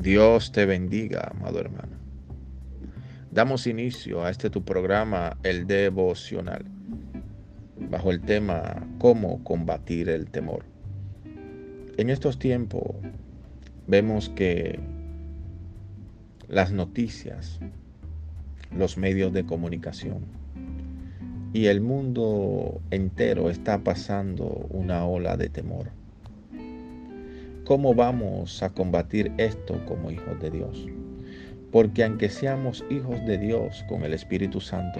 Dios te bendiga, amado hermano. Damos inicio a este tu programa, el devocional, bajo el tema cómo combatir el temor. En estos tiempos vemos que las noticias, los medios de comunicación y el mundo entero está pasando una ola de temor ¿Cómo vamos a combatir esto como hijos de Dios? Porque aunque seamos hijos de Dios con el Espíritu Santo,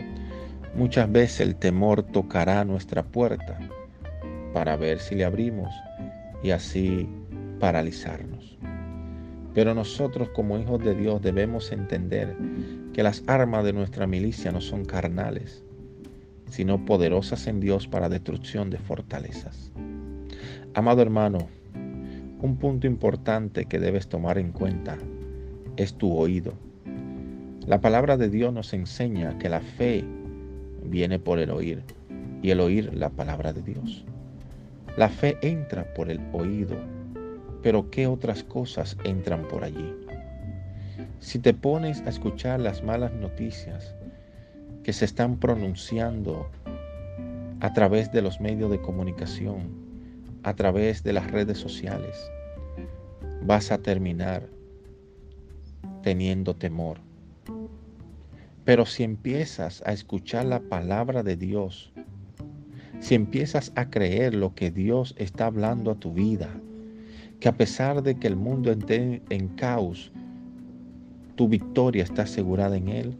muchas veces el temor tocará nuestra puerta para ver si le abrimos y así paralizarnos. Pero nosotros como hijos de Dios debemos entender que las armas de nuestra milicia no son carnales, sino poderosas en Dios para destrucción de fortalezas. Amado hermano, un punto importante que debes tomar en cuenta es tu oído. La palabra de Dios nos enseña que la fe viene por el oír y el oír la palabra de Dios. La fe entra por el oído, pero ¿qué otras cosas entran por allí? Si te pones a escuchar las malas noticias que se están pronunciando a través de los medios de comunicación, a través de las redes sociales, vas a terminar teniendo temor. Pero si empiezas a escuchar la palabra de Dios, si empiezas a creer lo que Dios está hablando a tu vida, que a pesar de que el mundo esté en caos, tu victoria está asegurada en Él,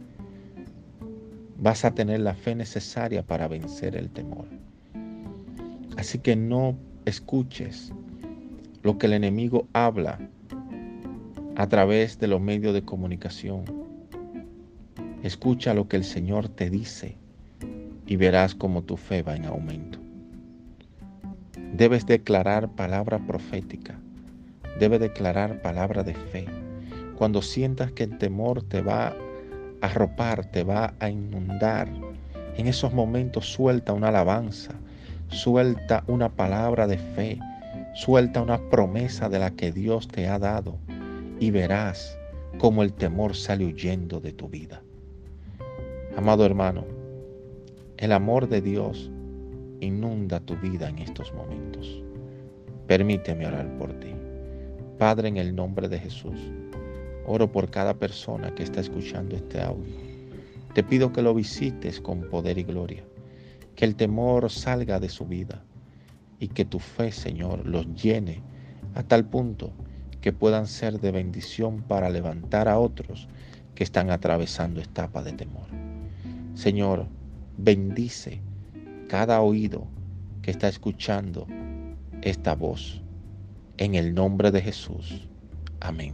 vas a tener la fe necesaria para vencer el temor. Así que no escuches lo que el enemigo habla a través de los medios de comunicación. Escucha lo que el Señor te dice y verás como tu fe va en aumento. Debes declarar palabra profética, debes declarar palabra de fe. Cuando sientas que el temor te va a arropar, te va a inundar, en esos momentos suelta una alabanza, Suelta una palabra de fe, suelta una promesa de la que Dios te ha dado y verás cómo el temor sale huyendo de tu vida. Amado hermano, el amor de Dios inunda tu vida en estos momentos. Permíteme orar por ti. Padre, en el nombre de Jesús, oro por cada persona que está escuchando este audio. Te pido que lo visites con poder y gloria que el temor salga de su vida y que tu fe, Señor, los llene a tal punto que puedan ser de bendición para levantar a otros que están atravesando etapa de temor. Señor, bendice cada oído que está escuchando esta voz. En el nombre de Jesús. Amén.